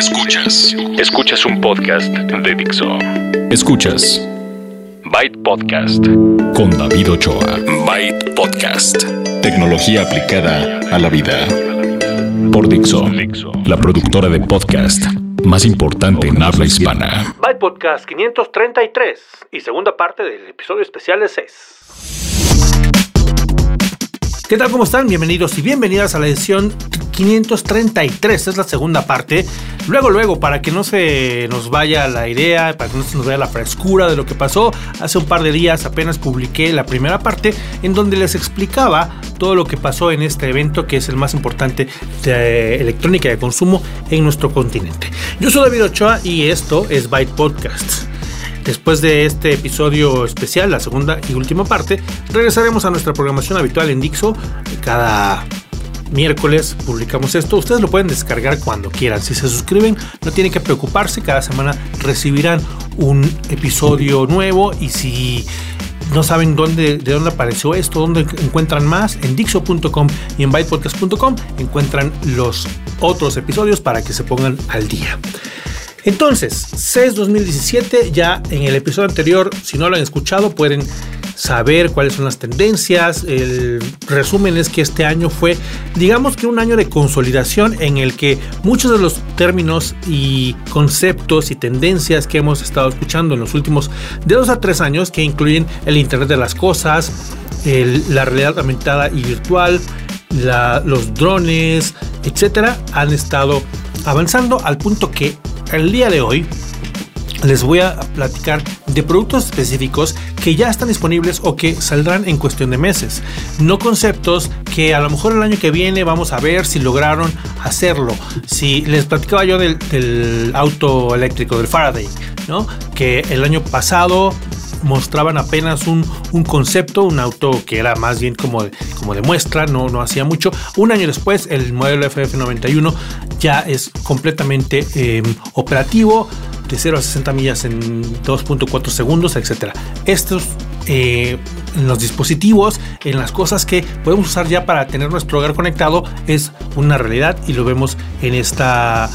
Escuchas. Escuchas un podcast de Dixo. Escuchas. Byte Podcast. Con David Ochoa. Byte Podcast. Tecnología aplicada a la vida. Por Dixo. La productora de podcast más importante en habla hispana. Byte Podcast 533 y segunda parte del episodio especial de 6. ¿Qué tal? ¿Cómo están? Bienvenidos y bienvenidas a la edición 533. Es la segunda parte. Luego, luego, para que no se nos vaya la idea, para que no se nos vaya la frescura de lo que pasó, hace un par de días apenas publiqué la primera parte en donde les explicaba todo lo que pasó en este evento que es el más importante de electrónica de consumo en nuestro continente. Yo soy David Ochoa y esto es Byte Podcast. Después de este episodio especial, la segunda y última parte, regresaremos a nuestra programación habitual en Dixo. Cada miércoles publicamos esto. Ustedes lo pueden descargar cuando quieran. Si se suscriben, no tienen que preocuparse. Cada semana recibirán un episodio nuevo. Y si no saben dónde, de dónde apareció esto, dónde encuentran más, en Dixo.com y en bytepodcast.com encuentran los otros episodios para que se pongan al día. Entonces, CES 2017, ya en el episodio anterior, si no lo han escuchado, pueden saber cuáles son las tendencias. El resumen es que este año fue, digamos que un año de consolidación en el que muchos de los términos y conceptos y tendencias que hemos estado escuchando en los últimos de dos a tres años, que incluyen el Internet de las Cosas, la realidad aumentada y virtual, los drones, etcétera, han estado avanzando al punto que el día de hoy les voy a platicar de productos específicos que ya están disponibles o que saldrán en cuestión de meses. No conceptos que a lo mejor el año que viene vamos a ver si lograron hacerlo. Si les platicaba yo del, auto eléctrico, del Faraday, ¿no? que el año pasado mostraban apenas un, concepto, un auto que era más bien como de, como muestra, no, no hacía mucho. Un año después, el modelo FF91 ya es completamente em, operativo, de 0 a 60 millas en 2.4 segundos, etc. Estos eh, en los dispositivos, en las cosas que podemos usar ya para tener nuestro hogar conectado, es una realidad y lo vemos en esta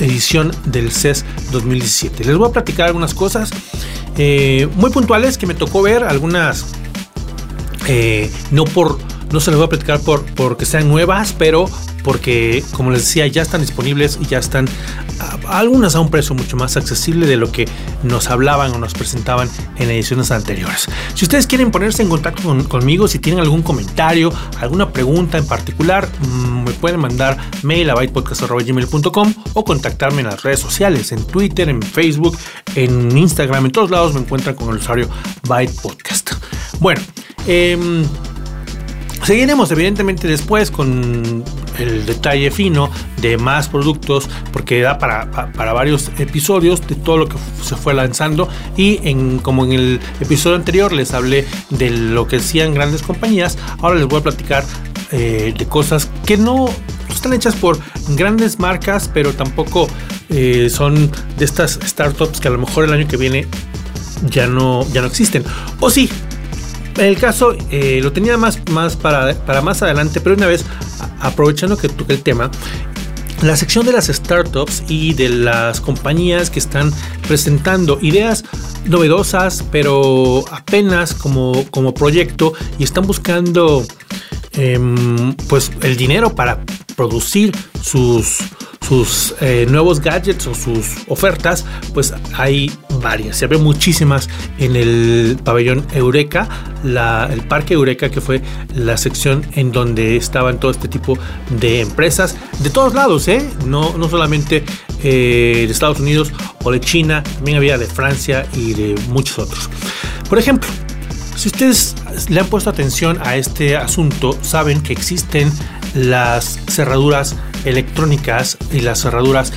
edición del CES 2017. Les voy a platicar algunas cosas eh, muy puntuales que me tocó ver, algunas eh, no por no se les voy a platicar por porque sean nuevas, pero porque como les decía ya están disponibles y ya están algunas a un precio mucho más accesible de lo que nos hablaban o nos presentaban en ediciones anteriores. Si ustedes quieren ponerse en contacto conmigo, si tienen algún comentario, alguna pregunta en particular, mm, me pueden mandar mail a bytepodcast.gmail.com o contactarme en las redes sociales, en Twitter, en Facebook, en Instagram, en todos lados me encuentran con el usuario bytepodcast. Bueno, eh, Seguiremos evidentemente después con el detalle fino de más productos porque da para, para, varios episodios de todo lo que se fue lanzando y en, como en el episodio anterior les hablé de lo que hacían grandes compañías, ahora les voy a platicar eh, de cosas que no están hechas por grandes marcas pero tampoco eh, son de estas startups que a lo mejor el año que viene ya no, ya no existen. O sí, el caso eh, lo tenía más, más para, para, más adelante, pero una vez, aprovechando que toqué el tema, la sección de las startups y de las compañías que están presentando ideas novedosas, pero apenas como, como proyecto y están buscando em, pues el dinero para producir sus sus eh, nuevos gadgets o sus ofertas, pues hay varias. Se ve muchísimas en el pabellón Eureka, el parque Eureka, que fue la sección en donde estaban todo este tipo de empresas de todos lados, ¿eh? no, no solamente eh, de Estados Unidos o de China, también había de Francia y de muchos otros. Por ejemplo, si ustedes le han puesto atención a este asunto, saben que existen las cerraduras electrónicas y las cerraduras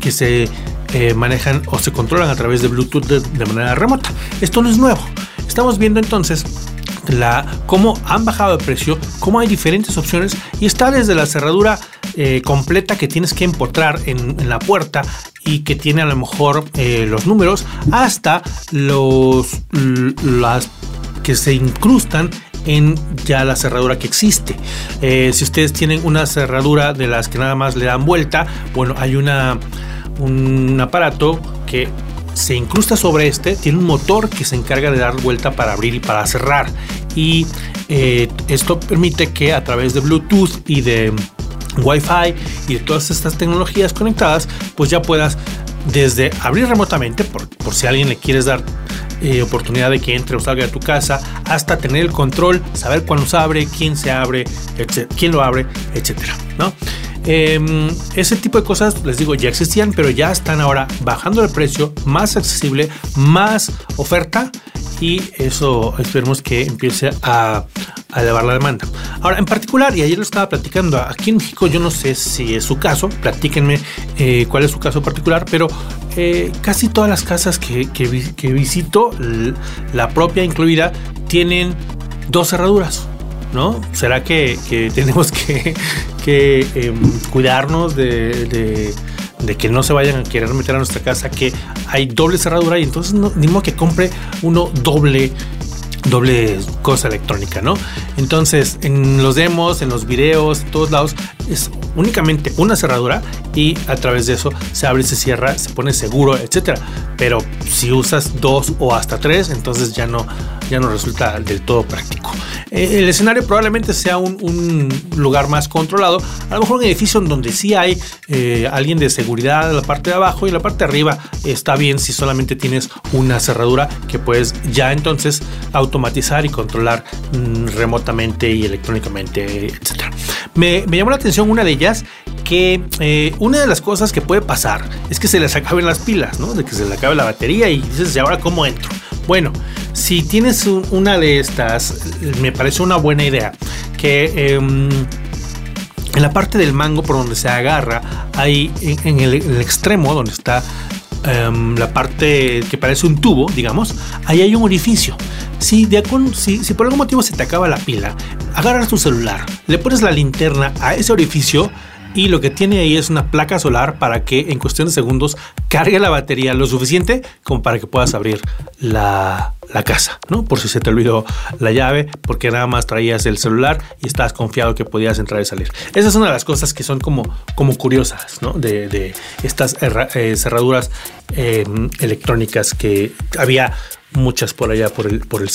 que se eh, manejan o se controlan a través de Bluetooth de, manera remota. Esto no es nuevo. Estamos viendo entonces la, cómo han bajado de precio, cómo hay diferentes opciones y está desde la cerradura eh, completa que tienes que empotrar en, la puerta y que tiene a lo mejor eh, los números hasta los las que se incrustan en ya la cerradura que existe. Eh, si ustedes tienen una cerradura de las que nada más le dan vuelta, bueno, hay una un aparato que se incrusta sobre este, tiene un motor que se encarga de dar vuelta para abrir y para cerrar. Y eh, esto permite que a través de Bluetooth y de Wi-Fi y de todas estas tecnologías conectadas, pues ya puedas desde abrir remotamente, por, si a alguien le quieres dar eh, oportunidad de que entre o salga de tu casa, hasta tener el control, saber cuándo se abre, quién se abre, quién lo abre, etcétera, ¿no? Em, ese tipo de cosas, les digo, ya existían, pero ya están ahora bajando el precio, más accesible, más oferta y eso esperemos que empiece a, elevar la demanda. Ahora, en particular, y ayer lo estaba platicando, aquí en México yo no sé si es su caso, platíquenme eh, cuál es su caso particular, pero eh, casi todas las casas que, visito, la propia incluida, tienen dos cerraduras. ¿No? ¿Será que, tenemos que, em, cuidarnos de que no se vayan a querer meter a nuestra casa, que hay doble cerradura y entonces no, ni modo que compre uno doble doble cosa electrónica, ¿no? Entonces, en los demos, en los videos, en todos lados, es únicamente una cerradura y a través de eso se abre, se cierra, se pone seguro, etcétera. Pero si usas dos o hasta tres, entonces ya no, ya no resulta del todo práctico. Eh, el escenario probablemente sea un, lugar más controlado, a lo mejor un edificio donde sí hay eh, alguien de seguridad en la parte de abajo y la parte de arriba está bien si solamente tienes una cerradura que puedes ya entonces automatizar y controlar mm, remotamente y electrónicamente, etcétera. Me llamó la atención una de ellas que eh, una de las cosas que puede pasar es que se les acaben las pilas, ¿no? De que se le acabe la batería y dices, ¿y ahora cómo entro? Bueno, si tienes una de estas, me parece una buena idea que em, en la parte del mango por donde se agarra, hay en, el, extremo donde está em, la parte que parece un tubo, digamos, ahí hay un orificio. Si, de, por algún motivo se te acaba la pila, agarras tu celular, le pones la linterna a ese orificio, y lo que tiene ahí es una placa solar para que en cuestión de segundos cargue la batería lo suficiente como para que puedas abrir la, casa, ¿no? Por si se te olvidó la llave, porque nada más traías el celular y estabas confiado que podías entrar y salir. Esa es una de las cosas que son como, como curiosas, ¿no? De, estas eh, cerraduras em, electrónicas que había muchas por allá por el, por el.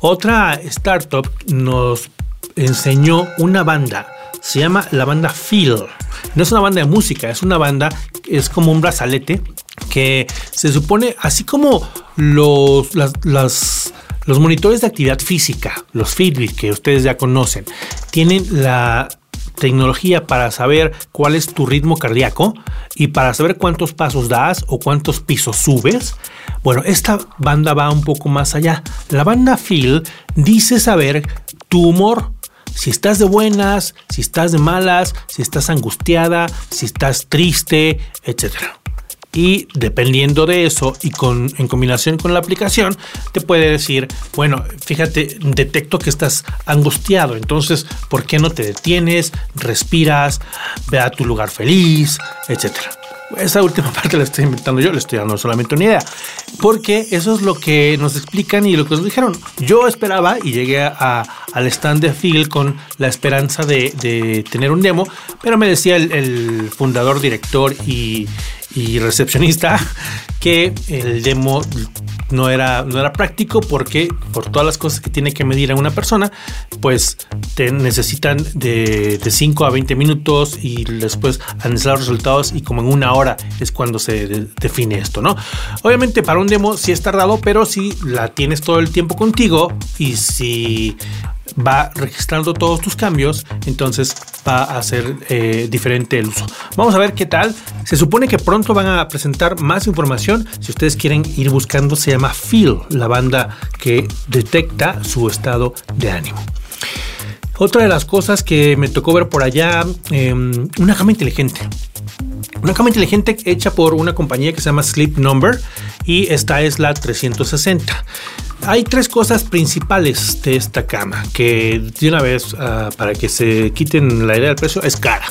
Otra startup nos enseñó una banda se llama la banda Feel. No es una banda de música, es una banda, es como un brazalete que se supone, así como los, los monitores de actividad física, los Fitbit que ustedes ya conocen, tienen la tecnología para saber cuál es tu ritmo cardíaco y para saber cuántos pasos das o cuántos pisos subes. Bueno, esta banda va un poco más allá. La banda Feel dice saber tu humor, si estás de buenas, si estás de malas, si estás angustiada, si estás triste, etc. Y dependiendo de eso y con, en combinación con la aplicación, te puede decir, bueno, fíjate, detecto que estás angustiado, entonces, ¿por qué no te detienes? Respiras, ve a tu lugar feliz, etcétera. Esa última parte la estoy inventando yo, le estoy dando solamente una idea. Porque eso es lo que nos explican y lo que nos dijeron. Yo esperaba y llegué a, al stand de Phil con la esperanza de, tener un demo, pero me decía el fundador, director y, y recepcionista que el demo no era, no era práctico porque por todas las cosas que tiene que medir a una persona, pues te necesitan de, de 5 a 20 minutos y después analizar los resultados y como en una hora es cuando se define esto, ¿no? Obviamente para un demo sí es tardado, pero si la tienes todo el tiempo contigo y si va registrando todos tus cambios, entonces va a ser eh, diferente el uso. Vamos a ver qué tal. Se supone que pronto van a presentar más información. Si ustedes quieren ir buscando, se llama Feel, la banda que detecta su estado de ánimo. Otra de las cosas que me tocó ver por allá, em, una cama inteligente. Una cama inteligente hecha por una compañía que se llama Sleep Number y esta es la 360. Hay tres cosas principales de esta cama que de una vez ah, para que se quiten la idea del precio es cara,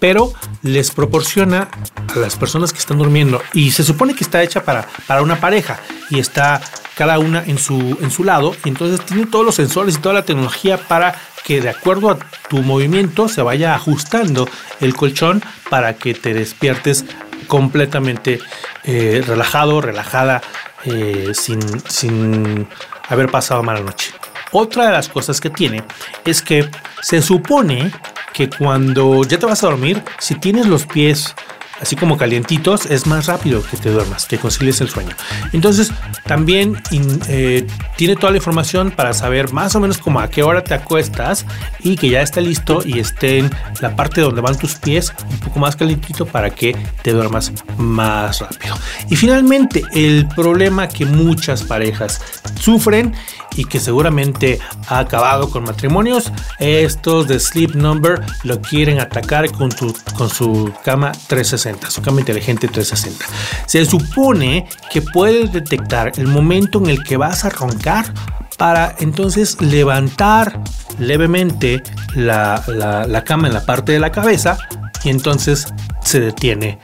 pero les proporciona a las personas que están durmiendo y se supone que está hecha para, para una pareja y está cada una en su, en su lado y entonces tiene todos los sensores y toda la tecnología para que de acuerdo a tu movimiento se vaya ajustando el colchón para que te despiertes completamente eh, relajado, relajada, eh, sin, sin haber pasado mala noche. Otra de las cosas que tiene es que se supone que cuando ya te vas a dormir, si tienes los pies así como calientitos, es más rápido que te duermas, que concilies el sueño. Entonces, también eh, tiene toda la información para saber más o menos como a qué hora te acuestas y que ya esté listo y esté en la parte donde van tus pies un poco más calientito para que te duermas más rápido. Y finalmente, el problema que muchas parejas sufren y que seguramente ha acabado con matrimonios, estos de Sleep Number lo quieren atacar con, con su cama 360, su cama inteligente 360. Se supone que puede detectar el momento en el que vas a roncar para entonces levantar levemente la, la cama en la parte de la cabeza y entonces se detiene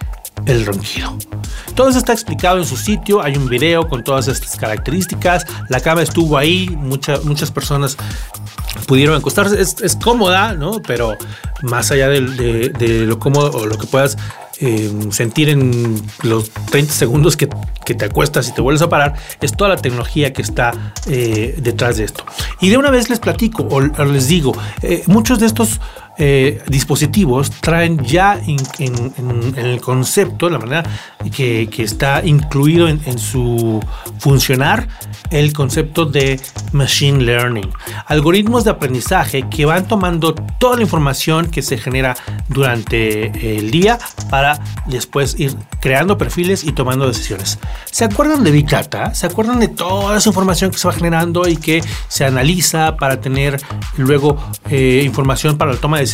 el ronquido. Todo eso está explicado en su sitio, hay un video con todas estas características, la cama estuvo ahí, muchas personas pudieron acostarse, es, cómoda, ¿no? Pero más allá de, lo cómodo o lo que puedas eh, sentir en los 30 segundos que, te acuestas y te vuelves a parar, es toda la tecnología que está eh, detrás de esto. Y de una vez les platico o, les digo, eh, muchos de estos eh, dispositivos traen ya en, el concepto, la manera que, está incluido en, su funcionar, el concepto de machine learning. Algoritmos de aprendizaje que van tomando toda la información que se genera durante el día para después ir creando perfiles y tomando decisiones. ¿Se acuerdan de Big Data? ¿Se acuerdan de toda esa información que se va generando y que se analiza para tener luego eh, información para la toma de decisiones?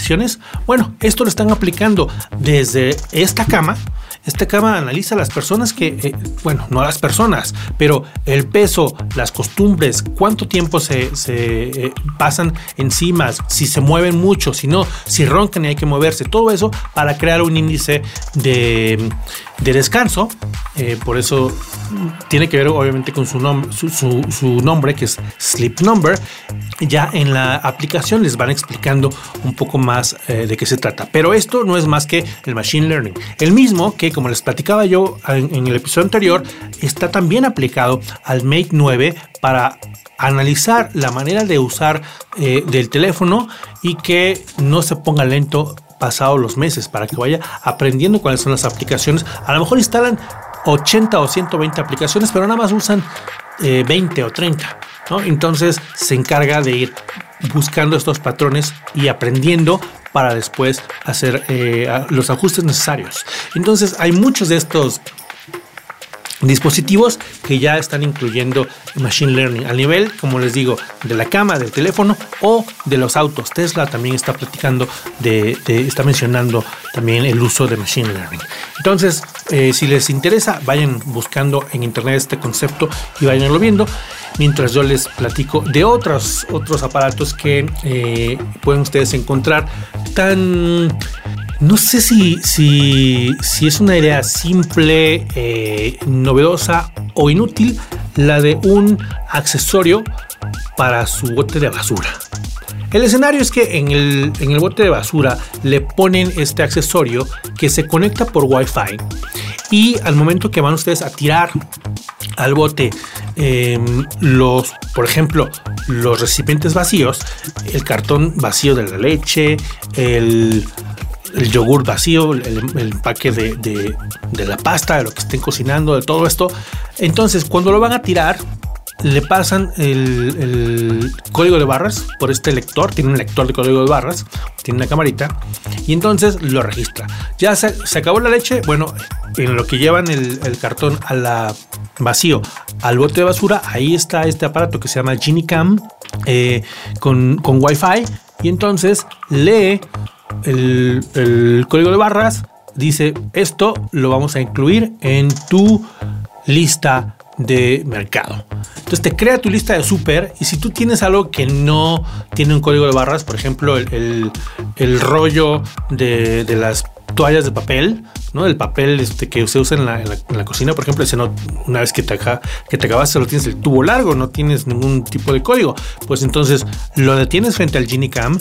Bueno, esto lo están aplicando desde esta cama. Esta cama analiza las personas que, eh, bueno, no las personas, pero el peso, las costumbres, cuánto tiempo se, eh, pasan encima, si se mueven mucho, si no, si roncan y hay que moverse, todo eso para crear un índice de, descanso. Eh, por eso tiene que ver obviamente con su, nombre su, nombre, que es Sleep Number. Ya en la aplicación les van explicando un poco más eh, de qué se trata. Pero esto no es más que el Machine Learning. El mismo que, como les platicaba yo en, el episodio anterior, está también aplicado al Mate 9 para analizar la manera de usar eh, del teléfono y que no se ponga lento pasado los meses para que vaya aprendiendo cuáles son las aplicaciones. A lo mejor instalan 80 o 120 aplicaciones, pero nada más usan 20 eh, o 30. ¿no? Entonces se encarga de ir buscando estos patrones y aprendiendo para después hacer eh, los ajustes necesarios. Entonces hay muchos de estos dispositivos que ya están incluyendo Machine Learning a nivel, como les digo, de la cama, del teléfono o de los autos. Tesla también está platicando de, está mencionando también el uso de Machine Learning. Entonces, eh, si les interesa, vayan buscando en internet este concepto y vayanlo viendo. Mientras yo les platico de otros, otros aparatos que eh, pueden ustedes encontrar tan no sé si, si, si es una idea simple, eh, novedosa o inútil la de un accesorio para su bote de basura. El escenario es que en el, en el bote de basura le ponen este accesorio que se conecta por Wi-Fi y al momento que van ustedes a tirar al bote em, los, por ejemplo, los recipientes vacíos, el cartón vacío de la leche, el el yogur vacío, el, empaque de, la pasta, de lo que estén cocinando, de todo esto. Entonces, cuando lo van a tirar, le pasan el, código de barras por este lector, tiene un lector de código de barras, tiene una camarita, y entonces lo registra. Ya se, acabó la leche, bueno, en lo que llevan el, cartón a la vacío al bote de basura, ahí está este aparato que se llama Genie Cam eh, con, con Wi-Fi, y entonces lee el, código de barras dice esto lo vamos a incluir en tu lista de mercado. Entonces te crea tu lista de súper y si tú tienes algo que no tiene un código de barras, por ejemplo el, rollo de, las toallas de papel, ¿no? El papel este, que se usa en la, cocina, por ejemplo, ese no, una vez que te, que te acabas, solo tienes el tubo largo, no tienes ningún tipo de código. Pues entonces lo detienes frente al Cam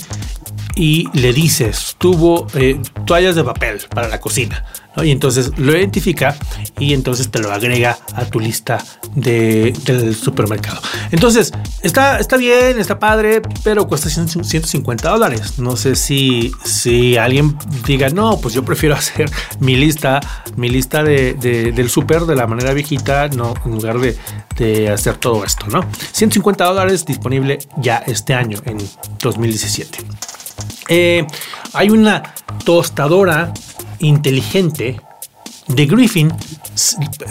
y le dices, tuvo eh, toallas de papel para la cocina. y entonces lo identifica y entonces te lo agrega a tu lista del supermercado. Entonces, está, está bien, está padre, pero cuesta 150 dólares. No sé si, si alguien diga, no, pues yo prefiero hacer mi lista, mi lista de, del super de la manera viejita, no, en lugar de, de hacer todo esto, ¿no? 150 dólares disponible ya este año, en 2017. Eh, hay una tostadora inteligente de Griffin.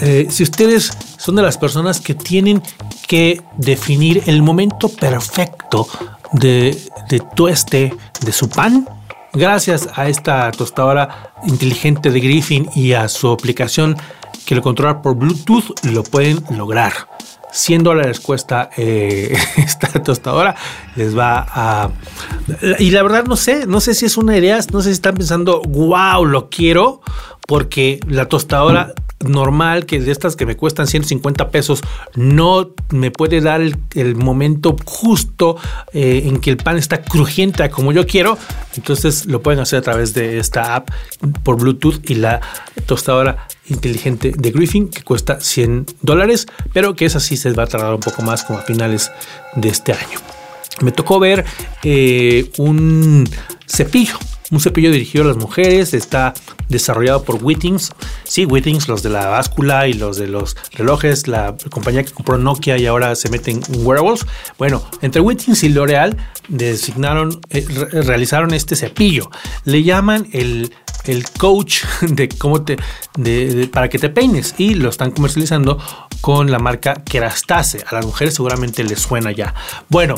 Eh, si ustedes son de las personas que tienen que definir el momento perfecto de, de tueste de su pan, gracias a esta tostadora inteligente de Griffin y a su aplicación que lo controla por Bluetooth, lo pueden lograr. 100 dólares cuesta eh, esta tostadora. Les va a. Y la verdad, no sé, no sé si es una idea, no sé si están pensando, wow, lo quiero, porque la tostadora normal, que de estas que me cuestan 150 pesos, no me puede dar el, momento justo eh, en que el pan está crujiente como yo quiero. Entonces lo pueden hacer a través de esta app por Bluetooth y la tostadora inteligente de Griffin que cuesta 100 dólares, pero que es así se va a tardar un poco más como a finales de este año. Me tocó ver eh, un cepillo un cepillo dirigido a las mujeres, está desarrollado por Wittings. Sí, Wittings, los de la báscula y los de los relojes, la compañía que compró Nokia y ahora se meten en wearables. Bueno, entre Wittings y L'Oreal designaron, eh, realizaron este cepillo. Le llaman el el coach de cómo te de, para que te peines y lo están comercializando con la marca Kerastase. A las mujeres seguramente les suena ya. Bueno,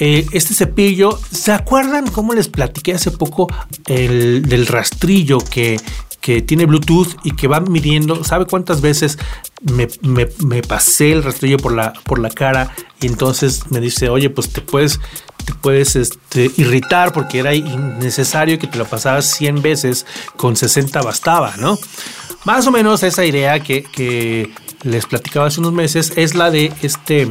eh, este cepillo, ¿se acuerdan cómo les platiqué hace poco el, del rastrillo que, que tiene Bluetooth y que va midiendo, ¿sabe cuántas veces me, pasé el rastrillo por la, por la cara? Y entonces me dice, oye, pues te puedes te puedes este, irritar porque era innecesario que te lo pasaras 100 veces, con 60 bastaba, ¿no? Más o menos esa idea que, que les platicaba hace unos meses es la de este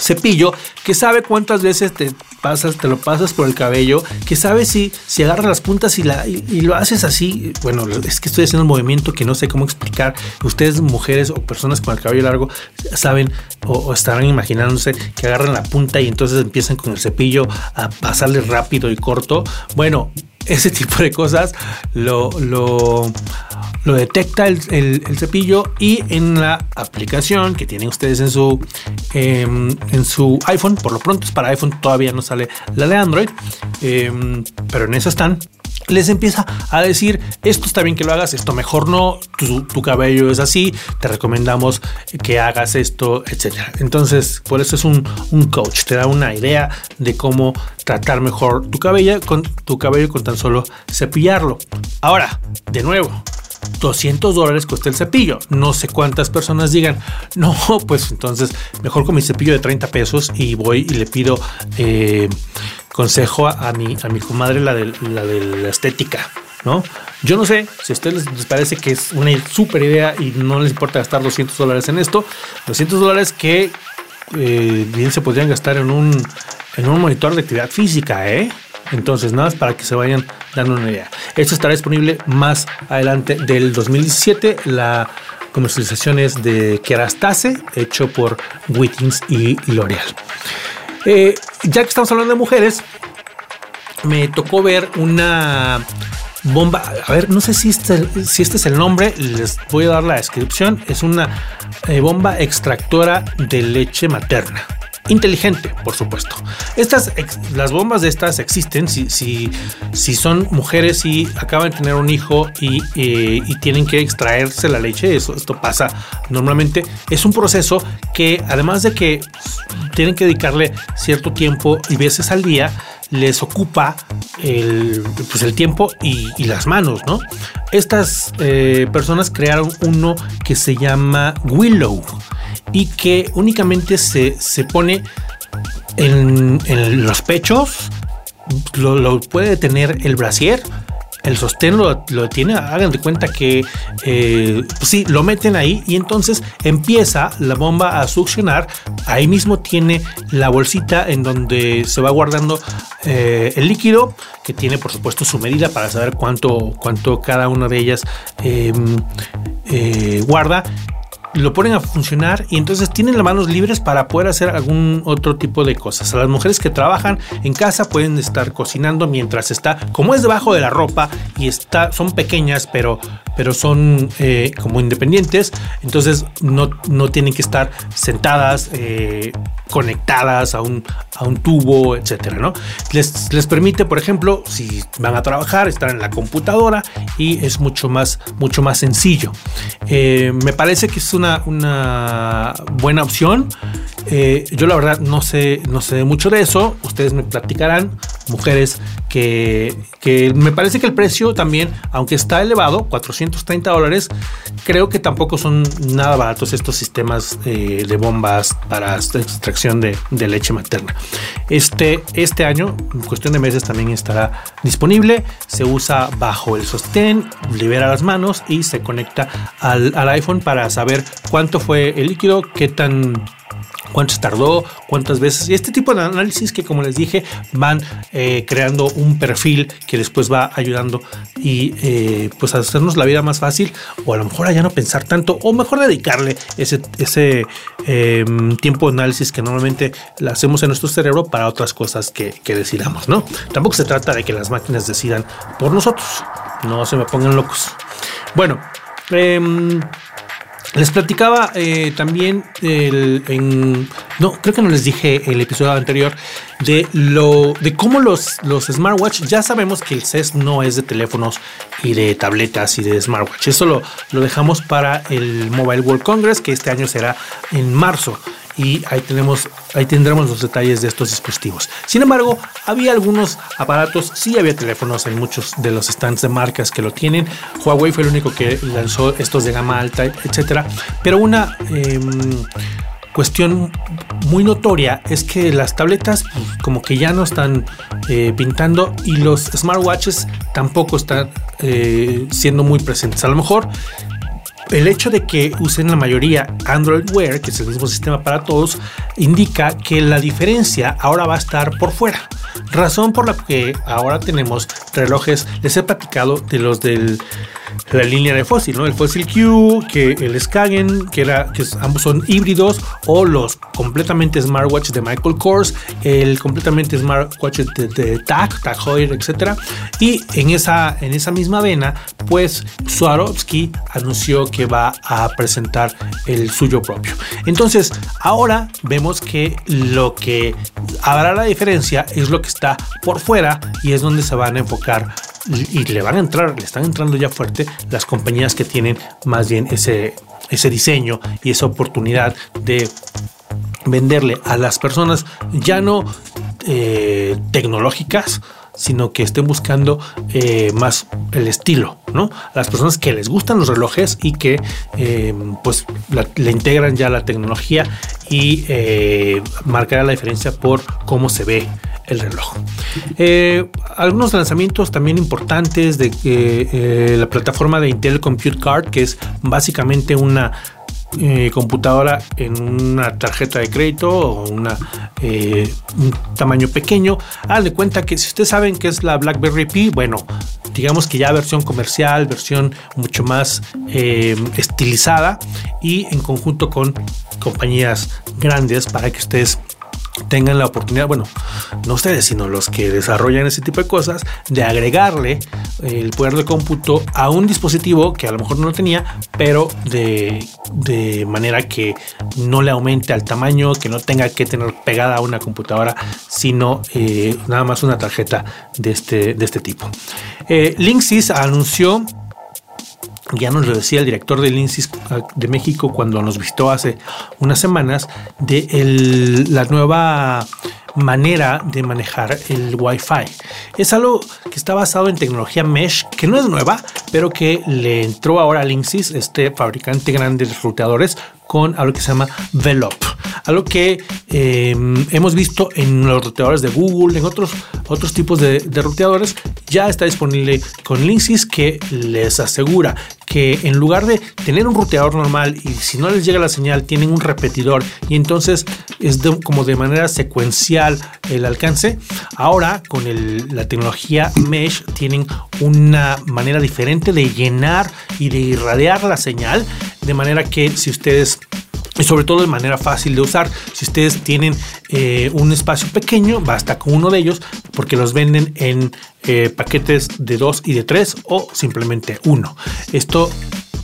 cepillo que sabe cuántas veces te pasas, te lo pasas por el cabello, que sabe si, si agarras las puntas y, la, y, lo haces así. Bueno, es que estoy haciendo un movimiento que no sé cómo explicar. Ustedes, mujeres o personas con el cabello largo, saben o, estarán imaginándose que agarran la punta y entonces empiezan con el cepillo a pasarle rápido y corto. Bueno, ese tipo de cosas lo, lo, lo detecta el, cepillo y en la aplicación que tienen ustedes en su, em, en su iPhone, por lo pronto es para iPhone, todavía no sale la de Android, em, pero en eso están les empieza a decir esto está bien que lo hagas, esto mejor no, tu, cabello es así, te recomendamos que hagas esto, etcétera. Entonces, por eso es un, coach, te da una idea de cómo tratar mejor tu cabello con tu cabello con solo cepillarlo. Ahora, de nuevo, 200 dólares cuesta el cepillo. No sé cuántas personas digan, no, pues entonces mejor con mi cepillo de 30 pesos y voy y le pido eh, consejo a, mi, a mi comadre, la de la, estética, ¿no? Yo no sé si a ustedes les parece que es una súper idea y no les importa gastar 200 dólares en esto. 200 dólares que eh, bien se podrían gastar en un, en un monitor de actividad física, ¿eh? Entonces, nada más para que se vayan dando una idea. Esto estará disponible más adelante del 2017. La comercialización es de Kerastase, hecho por Wittings y L'Oreal. Eh, ya que estamos hablando de mujeres, me tocó ver una bomba. A ver, no sé si este, si este es el nombre, les voy a dar la descripción. Es una eh, bomba extractora de leche materna inteligente, por supuesto. Estas, las bombas de estas existen si, si, si son mujeres y acaban de tener un hijo y, eh, y, tienen que extraerse la leche. Eso, esto pasa normalmente. Es un proceso que además de que tienen que dedicarle cierto tiempo y veces al día, les ocupa el, pues el tiempo y, las manos, ¿no? Estas eh, personas crearon uno que se llama Willow y que únicamente se, pone en, los pechos, lo, puede tener el brasier el sostén lo, lo tiene, hagan de cuenta que eh, sí, lo meten ahí y entonces empieza la bomba a succionar. Ahí mismo tiene la bolsita en donde se va guardando eh, el líquido, que tiene por supuesto su medida para saber cuánto, cuánto cada una de ellas em, eh, guarda lo ponen a funcionar y entonces tienen las manos libres para poder hacer algún otro tipo de cosas. Las mujeres que trabajan en casa pueden estar cocinando mientras está, como es debajo de la ropa y está, son pequeñas, pero, pero son eh, como independientes, entonces no, no tienen que estar sentadas, eh, conectadas a un, a un tubo, etcétera, ¿no? Les, les permite, por ejemplo, si van a trabajar, estar en la computadora y es mucho más, mucho más sencillo. Eh, me parece que es una, buena opción. Eh, yo la verdad no sé, no sé mucho de eso. Ustedes me platicarán, mujeres, que, me parece que el precio también, aunque está elevado, 430 dólares, creo que tampoco son nada baratos estos sistemas eh, de bombas para extracción de, leche materna. Este, este año, en cuestión de meses, también estará disponible. Se usa bajo el sostén, libera las manos y se conecta al iPhone para saber cuánto fue el líquido, qué tan cuánto tardó, cuántas veces. Este tipo de análisis que, como les dije, van eh, creando un perfil que después va ayudando y eh, pues hacernos la vida más fácil o a lo mejor a ya no pensar tanto o mejor dedicarle ese, ese em, tiempo de análisis que normalmente lo hacemos en nuestro cerebro para otras cosas que, que decidamos, ¿no? Tampoco se trata de que las máquinas decidan por nosotros. No se me pongan locos. Bueno, eh, les platicaba eh, también en, no creo que no les dije el episodio anterior de lo de cómo los los smartwatch ya sabemos que el CES no es de teléfonos y de tabletas y de smartwatch. Eso lo, lo dejamos para el Mobile World Congress que este año será en marzo y ahí tenemos ahí tendremos los detalles de estos dispositivos. Sin embargo, había algunos aparatos, sí había teléfonos en muchos de los stands de marcas que lo tienen. Huawei fue el único que lanzó estos de gama alta, etcétera. Pero una em, cuestión muy notoria es que las tabletas pues, como que ya no están eh, pintando y los smartwatches tampoco están eh, siendo muy presentes. A lo mejor el hecho de que usen la mayoría Android Wear, que es el mismo sistema para todos, indica que la diferencia ahora va a estar por fuera. Razón por la que ahora tenemos relojes, les he platicado de los del la línea de Fossil, ¿no? El Fossil Q, que el Skagen, que era que ambos son híbridos o los completamente smartwatch de Michael Kors, el completamente smartwatch de, de TAG, TAG Heuer, etcétera. Y en esa en esa misma vena, pues Swarovski anunció que va a presentar el suyo propio. Entonces, ahora vemos que lo que habrá la diferencia es lo que está por fuera y es donde se van a enfocar y le van a entrar, le están entrando ya fuerte las compañías que tienen más bien ese, ese diseño y esa oportunidad de venderle a las personas ya no eh, tecnológicas, sino que estén buscando eh, más el estilo, ¿no? las personas que les gustan los relojes y que eh, pues le integran ya la tecnología y marcará la diferencia por cómo se ve el reloj. Eh, algunos lanzamientos también importantes de eh, la plataforma de Intel Compute Card, que es básicamente una eh, computadora en una tarjeta de crédito o una, un tamaño pequeño. Haz de cuenta que si ustedes saben que es la BlackBerry Pi, bueno, digamos que ya versión comercial, versión mucho más estilizada y en conjunto con compañías grandes para que ustedes tengan la oportunidad, bueno, no ustedes, sino los que desarrollan ese tipo de cosas, de agregarle el poder de cómputo a un dispositivo que a lo mejor no lo tenía, pero de, manera que no le aumente al tamaño, que no tenga que tener pegada una computadora, sino eh, nada más una tarjeta de este, de este tipo. Eh, Linksys anunció ya nos lo decía el director del INSIS ah, de México cuando nos visitó hace unas semanas, de la nueva manera de manejar el Wi-Fi. Es algo que está basado en tecnología mesh, que no es nueva, pero que le entró ahora a Linksys, este fabricante grande de ruteadores, con algo que se llama VELOP. Algo que em, hemos visto en los ruteadores de Google, en otros, otros tipos de, de ruteadores, ya está disponible con Linksys que les asegura que en lugar de tener un ruteador normal y si no les llega la señal tienen un repetidor y entonces es como de manera secuencial el alcance, ahora con la tecnología Mesh tienen una manera diferente de llenar y de irradiar la señal de manera que si ustedes y sobre todo de manera fácil de usar. Si ustedes tienen eh, un espacio pequeño, basta con uno de ellos porque los venden en eh, paquetes de dos y de tres o simplemente uno. Esto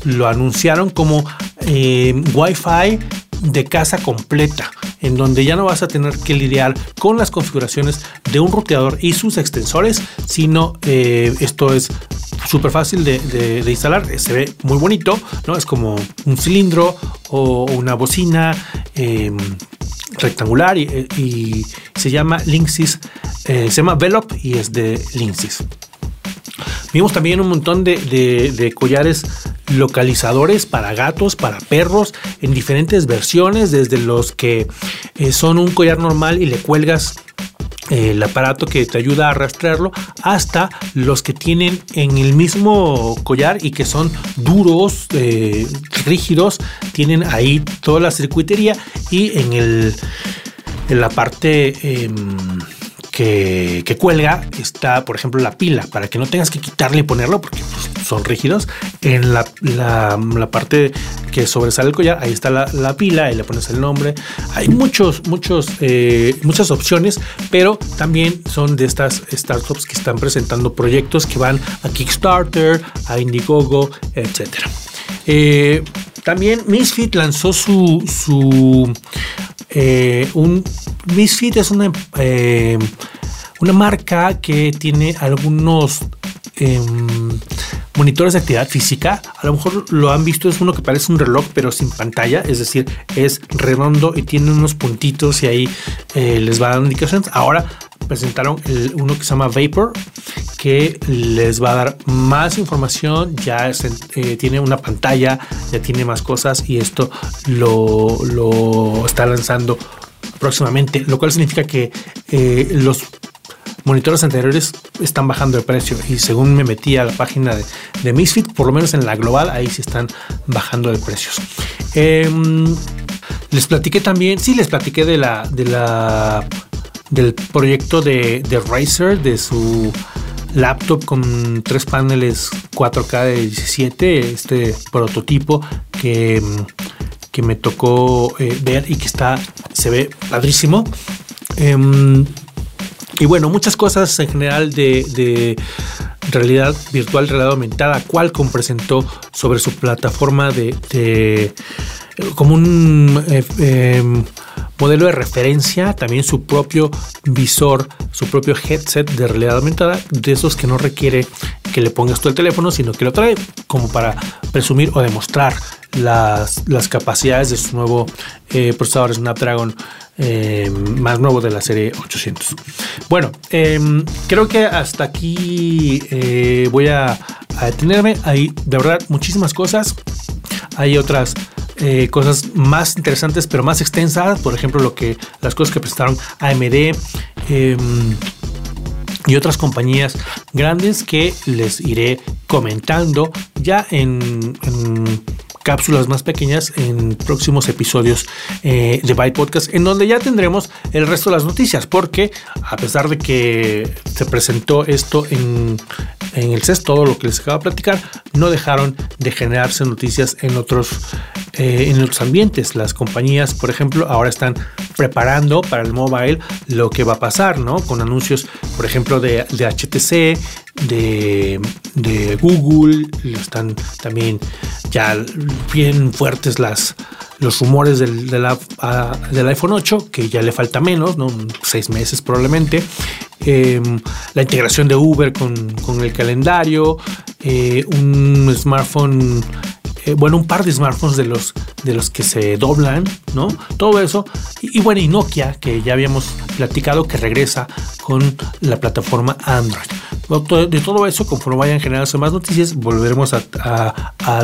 lo anunciaron como eh, Wi-Fi de casa completa, en donde ya no vas a tener que lidiar con las configuraciones de un roteador y sus extensores, sino esto es súper fácil de, instalar, se ve muy bonito, ¿no? Es como un cilindro o una bocina em, rectangular y, se llama Linksys, eh, se llama Velop y es de Linksys. Vimos también un montón de, collares localizadores para gatos, para perros, en diferentes versiones, desde los que eh, son un collar normal y le cuelgas el aparato que te ayuda a arrastrarlo hasta los que tienen en el mismo collar y que son duros, eh, rígidos, tienen ahí toda la circuitería y en el en la parte em, que, cuelga está, por ejemplo, la pila, para que no tengas que quitarle y ponerlo, porque son rígidos. En la, parte que sobresale el collar, ahí está la, pila, ahí le pones el nombre. Hay muchos, muchos, eh, muchas opciones, pero también son de estas startups que están presentando proyectos que van a Kickstarter, a Indiegogo, etcétera. Eh, también Misfit lanzó su, su eh, un Misfit es una, eh, una marca que tiene algunos em, monitores de actividad física. A lo mejor lo han visto, es uno que parece un reloj, pero sin pantalla, es decir, es redondo y tiene unos puntitos y ahí eh, les va dando indicaciones. Ahora presentaron uno que se llama Vapor, que les va a dar más información, ya eh, tiene una pantalla, ya tiene más cosas y esto lo, lo está lanzando próximamente, lo cual significa que eh, los monitores anteriores están bajando de precio y según me metí a la página de, Misfit, por lo menos en la global, ahí sí están bajando de precios. Em, les platiqué también, sí, les platiqué de la, de la, del proyecto de, de Razer, de su laptop con tres paneles 4K de 17, este prototipo que que me tocó eh, ver y que está, se ve padrísimo. Em, y bueno, muchas cosas en general de, realidad virtual, realidad aumentada. Qualcomm presentó sobre su plataforma de, como un eh, em, modelo de referencia, también su propio visor, su propio headset de realidad aumentada, de esos que no requiere que le pongas tú el teléfono, sino que lo trae como para presumir o demostrar las, capacidades de su nuevo eh, procesador Snapdragon eh, más nuevo de la serie 800. Bueno, em, creo que hasta aquí eh, voy a, detenerme. Hay de verdad muchísimas cosas. Hay otras cosas más interesantes, pero más extensas. Por ejemplo, lo que las cosas que presentaron AMD em, y otras compañías grandes que les iré comentando ya en cápsulas más pequeñas en próximos episodios eh, de Byte Podcast, en donde ya tendremos el resto de las noticias, porque a pesar de que se presentó esto en, el CES, todo lo que les acabo de platicar, no dejaron de generarse noticias en otros, eh, en otros ambientes. Las compañías, por ejemplo, ahora están preparando para el mobile lo que va a pasar, ¿no? Con anuncios, por ejemplo, de HTC, de, de Google, están también ya bien fuertes las, los rumores del, ah, del, iPhone 8, que ya le falta menos, ¿no? seis meses probablemente. Em, la integración de Uber con, el calendario, eh, un smartphone, eh, bueno, un par de smartphones de los, de los que se doblan, ¿no? Todo eso. Y, bueno, y Nokia, que ya habíamos platicado que regresa con la plataforma Android. De todo eso, conforme vayan generándose más noticias, volveremos a,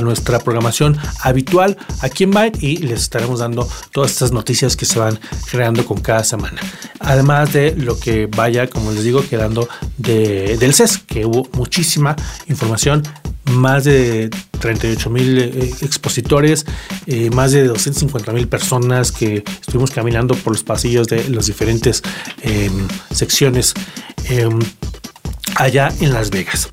nuestra programación habitual aquí en Byte y les estaremos dando todas estas noticias que se van creando con cada semana. Además de lo que vaya, como les digo, quedando de, del CES, que hubo muchísima información más de 38 mil eh, expositores, eh, más de 250 mil personas que estuvimos caminando por los pasillos de las diferentes em, secciones em, allá en Las Vegas.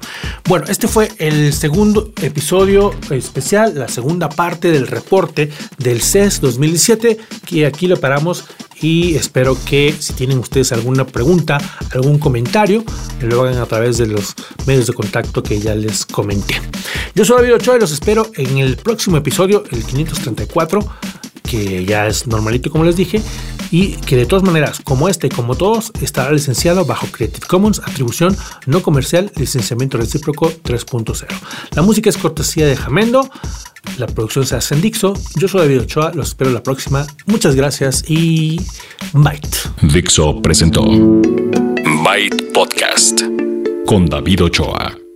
Bueno, este fue el segundo episodio especial, la segunda parte del reporte del CES 2017, que aquí lo paramos y espero que si tienen ustedes alguna pregunta, algún comentario, lo hagan a través de los medios de contacto que ya les comenté. Yo soy David Ochoa y los espero en el próximo episodio, el 534, que ya es normalito como les dije, y que de todas maneras, como este como todos, estará licenciado bajo Creative Commons, atribución no comercial, licenciamiento recíproco 3.0. La música es cortesía de Jamendo. La producción se hace en Dixo. Yo soy David Ochoa, los espero la próxima. Muchas gracias y Byte. Dixo presentó Byte Podcast con David Ochoa.